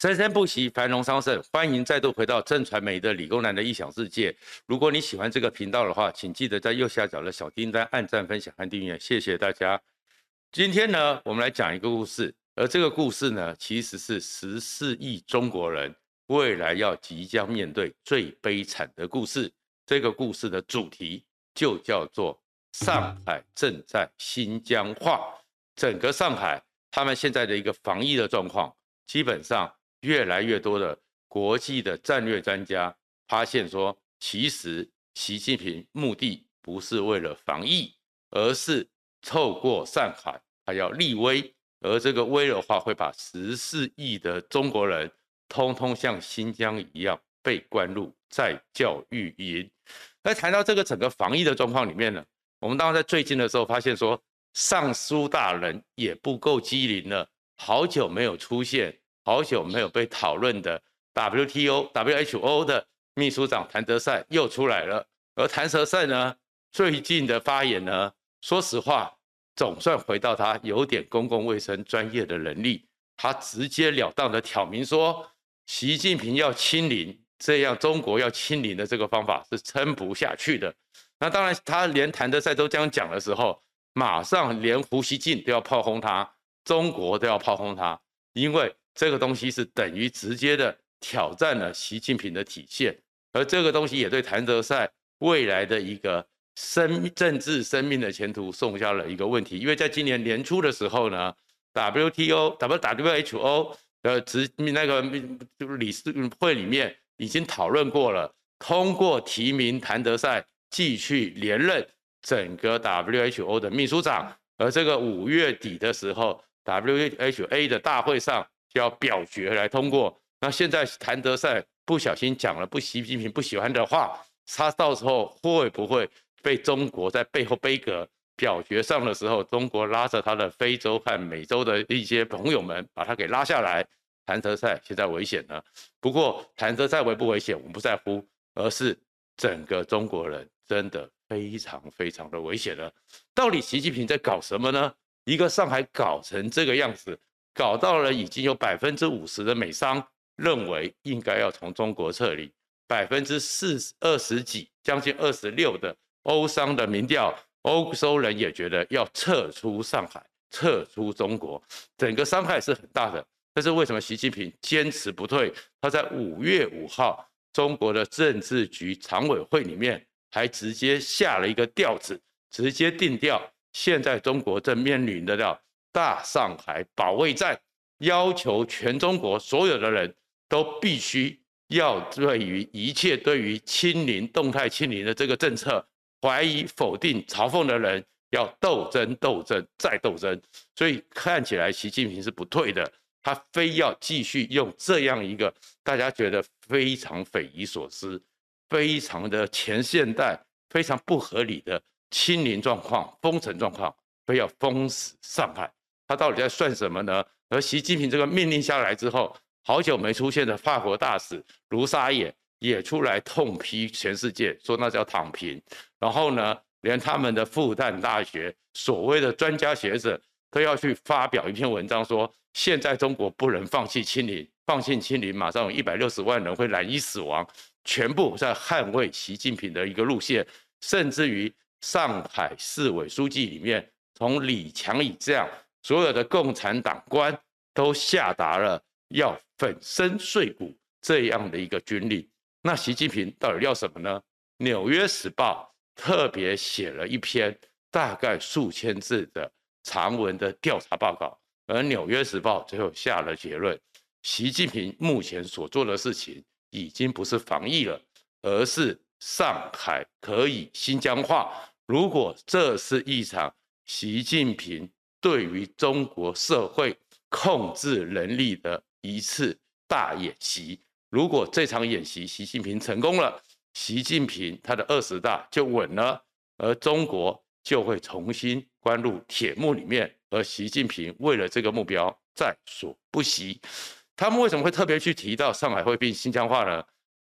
生生不息，繁荣昌盛。欢迎再度回到正传媒的理工男的异想世界。如果你喜欢这个频道的话，请记得在右下角的小叮当按赞、分享和订阅。谢谢大家。今天呢，我们来讲一个故事，而这个故事呢，其实是十四亿中国人未来要即将面对最悲惨的故事。这个故事的主题就叫做上海正在新疆化。整个上海，他们现在的一个防疫的状况，基本上。越来越多的国际的战略专家发现说，其实习近平目的不是为了防疫，而是透过上海他要立威，而这个威的话会把十四亿的中国人通通像新疆一样被关入再教育营。那谈到这个整个防疫的状况里面呢，我们当然在最近的时候发现说，尚书大人也不够机灵了，好久没有出现。好久没有被讨论的 WTO、WHO 的秘书长谭德塞又出来了，而谭德塞呢，最近的发言呢，说实话，总算回到他有点公共卫生专业的能力，他直截了当的挑明说，习近平要清零，这样中国要清零的这个方法是撑不下去的。那当然，他连谭德塞都这样讲的时候，马上连胡锡进都要炮轰他，中国都要炮轰他，因为。这个东西是等于直接的挑战了习近平的体现，而这个东西也对谭德塞未来的一个生政治生命的前途送下了一个问题。因为在今年年初的时候呢，WTO、WWHO 的直那个理事会里面已经讨论过了，通过提名谭德赛继续连任整个 WHO 的秘书长。而这个五月底的时候，WHA 的大会上。就要表决来通过。那现在谭德塞不小心讲了不习近平不喜欢的话，他到时候会不会被中国在背后背锅？表决上的时候，中国拉着他的非洲和美洲的一些朋友们把他给拉下来。谭德塞现在危险了。不过谭德塞危不危险，我们不在乎，而是整个中国人真的非常非常的危险了。到底习近平在搞什么呢？一个上海搞成这个样子。搞到了，已经有百分之五十的美商认为应该要从中国撤离，百分之四二十几，将近二十六的欧商的民调，欧洲人也觉得要撤出上海，撤出中国，整个伤害是很大的。但是为什么习近平坚持不退？他在五月五号中国的政治局常委会里面还直接下了一个调子，直接定调，现在中国正面临的了。大上海保卫战要求全中国所有的人都必须要对于一切对于清零动态清零的这个政策怀疑、否定、嘲讽的人要斗争、斗争再斗争。所以看起来习近平是不退的，他非要继续用这样一个大家觉得非常匪夷所思、非常的前现代、非常不合理的清零状况、封城状况，非要封死上海。他到底在算什么呢？而习近平这个命令下来之后，好久没出现的法国大使卢沙野也出来痛批全世界，说那叫躺平。然后呢，连他们的复旦大学所谓的专家学者都要去发表一篇文章，说现在中国不能放弃清零，放弃清零，马上有一百六十万人会染疫死亡，全部在捍卫习近平的一个路线。甚至于上海市委书记里面，从李强以这样。所有的共产党官都下达了要粉身碎骨这样的一个军令，那习近平到底要什么呢？《纽约时报》特别写了一篇大概数千字的长文的调查报告，而《纽约时报》最后下了结论：习近平目前所做的事情已经不是防疫了，而是上海可以新疆化。如果这是一场习近平，对于中国社会控制能力的一次大演习，如果这场演习习近平成功了，习近平他的二十大就稳了，而中国就会重新关入铁幕里面，而习近平为了这个目标在所不惜。他们为什么会特别去提到上海会变新疆化呢？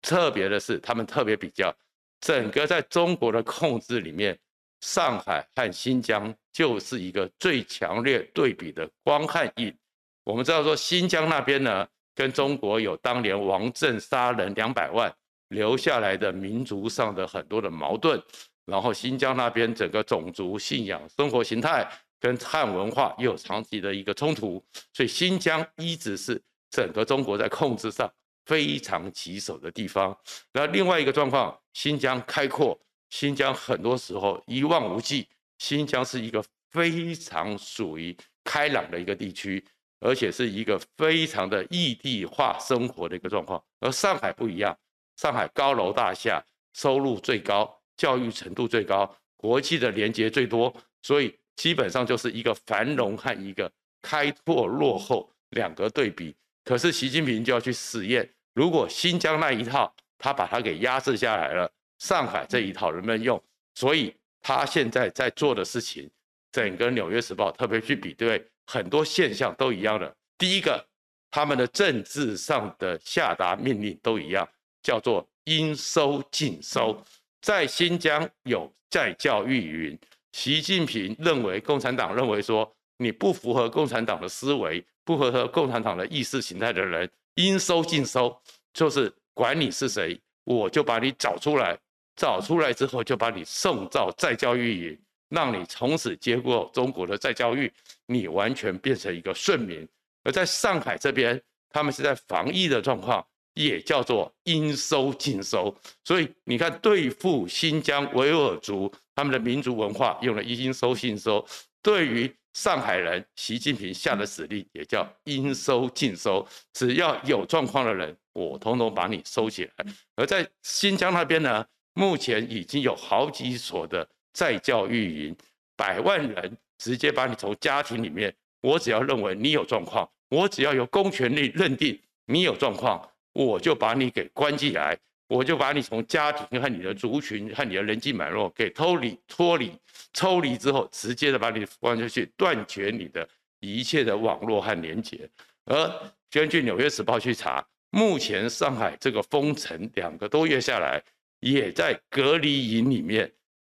特别的是，他们特别比较整个在中国的控制里面。上海和新疆就是一个最强烈对比的光和影。我们知道说新疆那边呢，跟中国有当年王震杀人两百万留下来的民族上的很多的矛盾，然后新疆那边整个种族信仰、生活形态跟汉文化又有长期的一个冲突，所以新疆一直是整个中国在控制上非常棘手的地方。那另外一个状况，新疆开阔，新疆很多时候一望无际，新疆是一个非常属于开朗的一个地区。而且是一个非常的异地化生活的一个状况，而上海不一样，上海高楼大厦，收入最高，教育程度最高，国际的连接最多，所以基本上就是一个繁荣和一个开拓落后两个对比。可是习近平就要去实验，如果新疆那一套他把它给压制下来了，上海这一套人们用？所以他现在在做的事情，整个《纽约时报》特别去比对。很多现象都一样的。第一个，他们的政治上的下达命令都一样，叫做应收尽收。在新疆有在教育云，习近平认为共产党认为说，你不符合共产党的思维，不符合共产党的意识形态的人，应收尽收，就是管你是谁，我就把你找出来，找出来之后就把你送到再教育营。让你从此接过中国的再教育，你完全变成一个顺民。而在上海这边，他们是在防疫的状况，也叫做应收尽收。所以你看，对付新疆维吾尔族，他们的民族文化用了应收尽收；对于上海人，习近平下的指令也叫应收尽收。只要有状况的人，我统统把你收起来。而在新疆那边呢，目前已经有好几所的。在教育营，百万人直接把你从家庭里面，我只要认为你有状况，我只要有公权力认定你有状况，我就把你给关起来，我就把你从家庭和你的族群和你的人际脉络给脱离、脱离、抽离之后，直接的把你关出去，断绝你的一切的网络和连接。而根据《纽约时报》去查，目前上海这个封城两个多月下来，也在隔离营里面。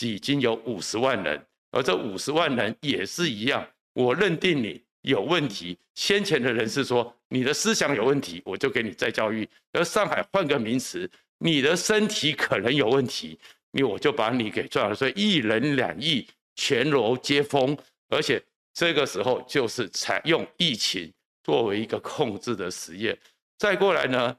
已经有五十万人，而这五十万人也是一样。我认定你有问题，先前的人是说你的思想有问题，我就给你再教育。而上海换个名词，你的身体可能有问题，你我就把你给抓了。所以一人两疫，全楼皆封，而且这个时候就是采用疫情作为一个控制的实验。再过来呢，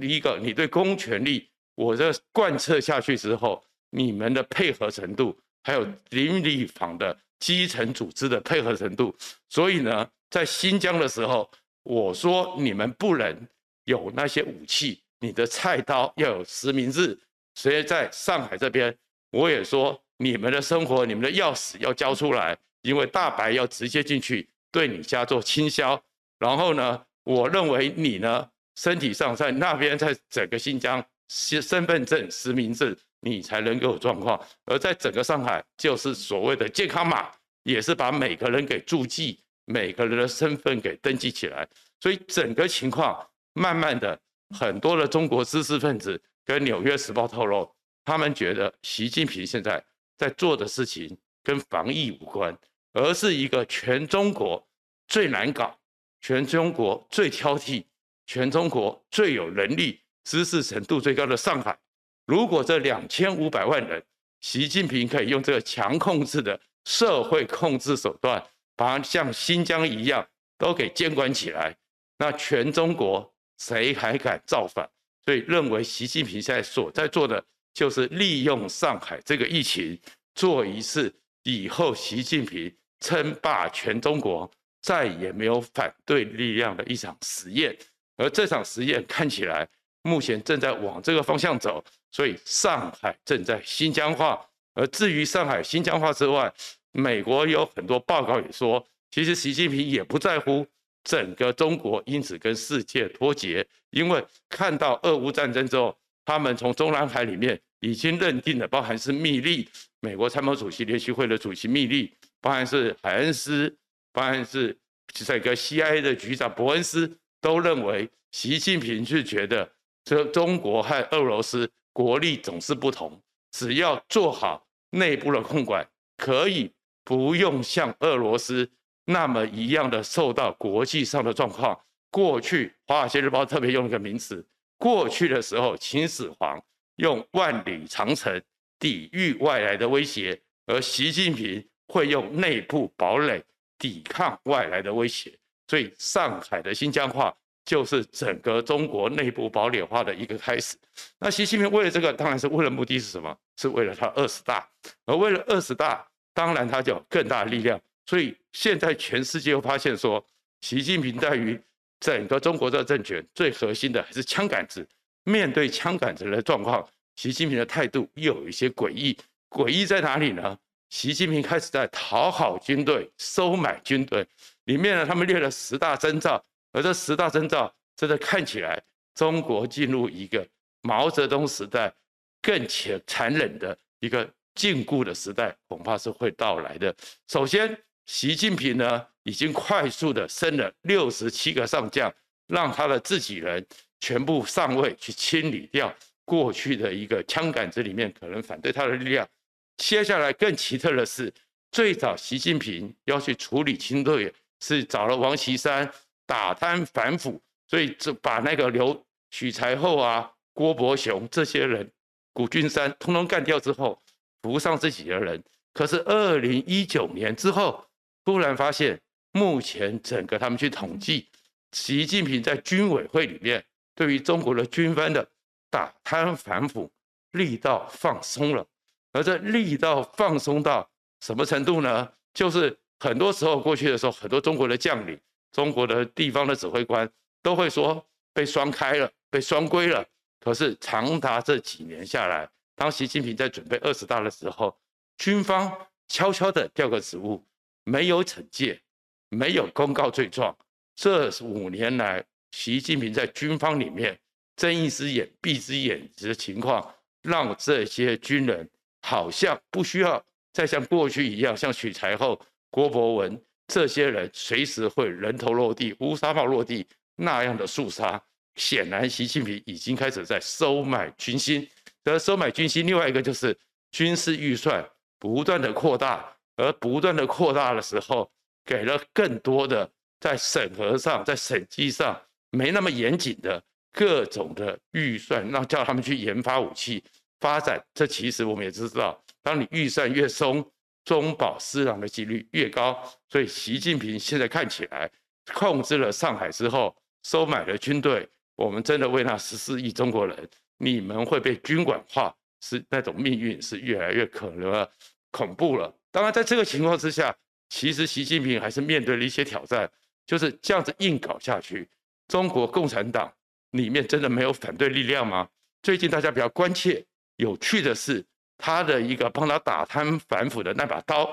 一个你对公权力，我这贯彻下去之后。你们的配合程度，还有邻里坊的基层组织的配合程度，所以呢，在新疆的时候，我说你们不能有那些武器，你的菜刀要有实名制。所以在上海这边，我也说你们的生活，你们的钥匙要交出来，因为大白要直接进去对你家做倾销。然后呢，我认为你呢，身体上在那边，在整个新疆，身身份证实名制。你才能够有状况，而在整个上海，就是所谓的健康码，也是把每个人给注记，每个人的身份给登记起来。所以整个情况，慢慢的，很多的中国知识分子跟《纽约时报》透露，他们觉得习近平现在在做的事情跟防疫无关，而是一个全中国最难搞、全中国最挑剔、全中国最有能力、知识程度最高的上海。如果这两千五百万人，习近平可以用这个强控制的社会控制手段，把像新疆一样都给监管起来，那全中国谁还敢造反？所以认为习近平现在所在做的，就是利用上海这个疫情，做一次以后习近平称霸全中国再也没有反对力量的一场实验。而这场实验看起来，目前正在往这个方向走。所以上海正在新疆化，而至于上海新疆化之外，美国有很多报告也说，其实习近平也不在乎整个中国因此跟世界脱节，因为看到俄乌战争之后，他们从中南海里面已经认定了，包含是密利，美国参谋主席联席会的主席密利，包含是海恩斯，包含是这个 CIA 的局长伯恩斯，都认为习近平是觉得这中国和俄罗斯。国力总是不同，只要做好内部的控管，可以不用像俄罗斯那么一样的受到国际上的状况。过去《华尔街日报》特别用了一个名词，过去的时候秦始皇用万里长城抵御外来的威胁，而习近平会用内部堡垒抵抗外来的威胁。所以上海的新疆话就是整个中国内部堡垒化的一个开始。那习近平为了这个，当然是为了目的是什么？是为了他二十大，而为了二十大，当然他就有更大力量。所以现在全世界又发现说，习近平在于整个中国的政权最核心的还是枪杆子。面对枪杆子的状况，习近平的态度又有一些诡异。诡异在哪里呢？习近平开始在讨好军队、收买军队。里面呢，他们列了十大征兆，而这十大征兆真的看起来，中国进入一个毛泽东时代更且残忍的一个禁锢的时代，恐怕是会到来的。首先，习近平呢已经快速的升了六十七个上将，让他的自己人全部上位，去清理掉过去的一个枪杆子里面可能反对他的力量。接下来更奇特的是，最早习近平要去处理清队。是找了王岐山打贪反腐，所以就把那个刘许才厚啊、郭伯雄这些人、谷俊山通通干掉之后，扶上自己的人。可是二零一九年之后，突然发现，目前整个他们去统计，习近平在军委会里面对于中国的军方的打贪反腐力道放松了，而这力道放松到什么程度呢？就是。很多时候过去的时候，很多中国的将领、中国的地方的指挥官都会说被双开了、被双规了。可是长达这几年下来，当习近平在准备二十大的时候，军方悄悄地调个职务，没有惩戒，没有公告罪状。这五年来，习近平在军方里面睁一只眼闭一只眼的情况，让这些军人好像不需要再像过去一样，像许才厚。郭伯文这些人随时会人头落地、乌纱帽落地那样的肃杀，显然习近平已经开始在收买军心。而收买军心，另外一个就是军事预算不断的扩大，而不断的扩大的时候，给了更多的在审核上、在审计上没那么严谨的各种的预算，让叫他们去研发武器发展。这其实我们也知道，当你预算越松。中饱私囊的几率越高，所以习近平现在看起来控制了上海之后，收买了军队，我们真的为那十四亿中国人，你们会被军管化，是那种命运是越来越可能了，恐怖了。当然，在这个情况之下，其实习近平还是面对了一些挑战，就是这样子硬搞下去，中国共产党里面真的没有反对力量吗？最近大家比较关切，有趣的是。他的一个帮他打贪反腐的那把刀，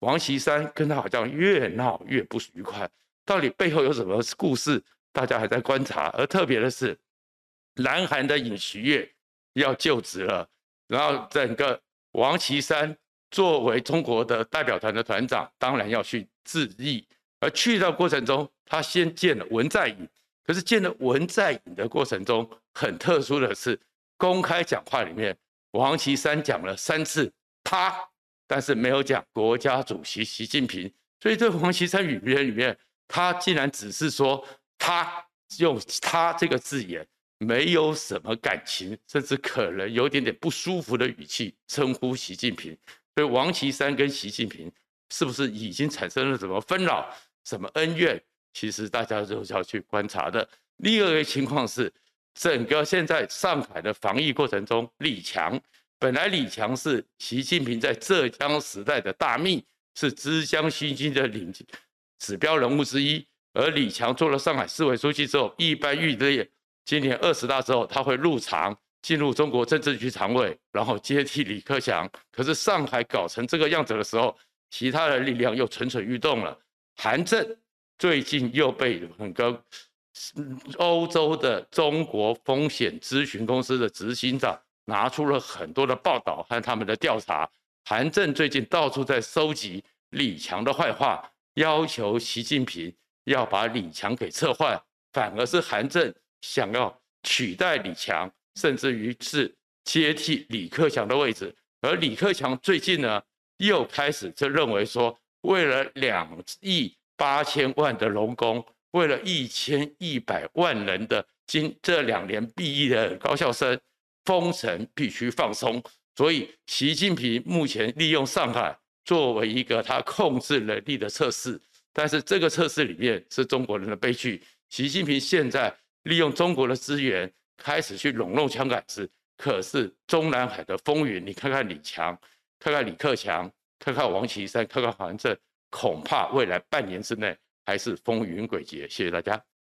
王岐山跟他好像越闹越不愉快，到底背后有什么故事？大家还在观察。而特别的是，南韩的尹锡悦要就职了，然后整个王岐山作为中国的代表团的团长，当然要去致意。而去到过程中，他先见了文在寅，可是见了文在寅的过程中，很特殊的是，公开讲话里面。王岐山讲了三次他，但是没有讲国家主席习近平，所以这王岐山语言里面，他竟然只是说他用他这个字眼，没有什么感情，甚至可能有点点不舒服的语气称呼习近平。所以王岐山跟习近平是不是已经产生了什么纷扰、什么恩怨？其实大家都要去观察的。另一个情况是。整个现在上海的防疫过程中，李强本来李强是习近平在浙江时代的大秘，是之江新军的领指标人物之一。而李强做了上海市委书记之后，一般预计今年二十大之后他会入常，进入中国政治局常委，然后接替李克强。可是上海搞成这个样子的时候，其他的力量又蠢蠢欲动了。韩正最近又被很高。欧洲的中国风险咨询公司的执行长拿出了很多的报道和他们的调查。韩正最近到处在收集李强的坏话，要求习近平要把李强给撤换，反而是韩正想要取代李强，甚至于是接替李克强的位置。而李克强最近呢，又开始就认为说，为了两亿八千万的龙工。为了一千一百万人的今这两年毕业的高校生，封城必须放松。所以，习近平目前利用上海作为一个他控制能力的测试，但是这个测试里面是中国人的悲剧。习近平现在利用中国的资源开始去笼络枪杆子，可是中南海的风云，你看看李强，看看李克强，看看王岐山，看看韩正，恐怕未来半年之内还是风云诡谲。谢谢大家。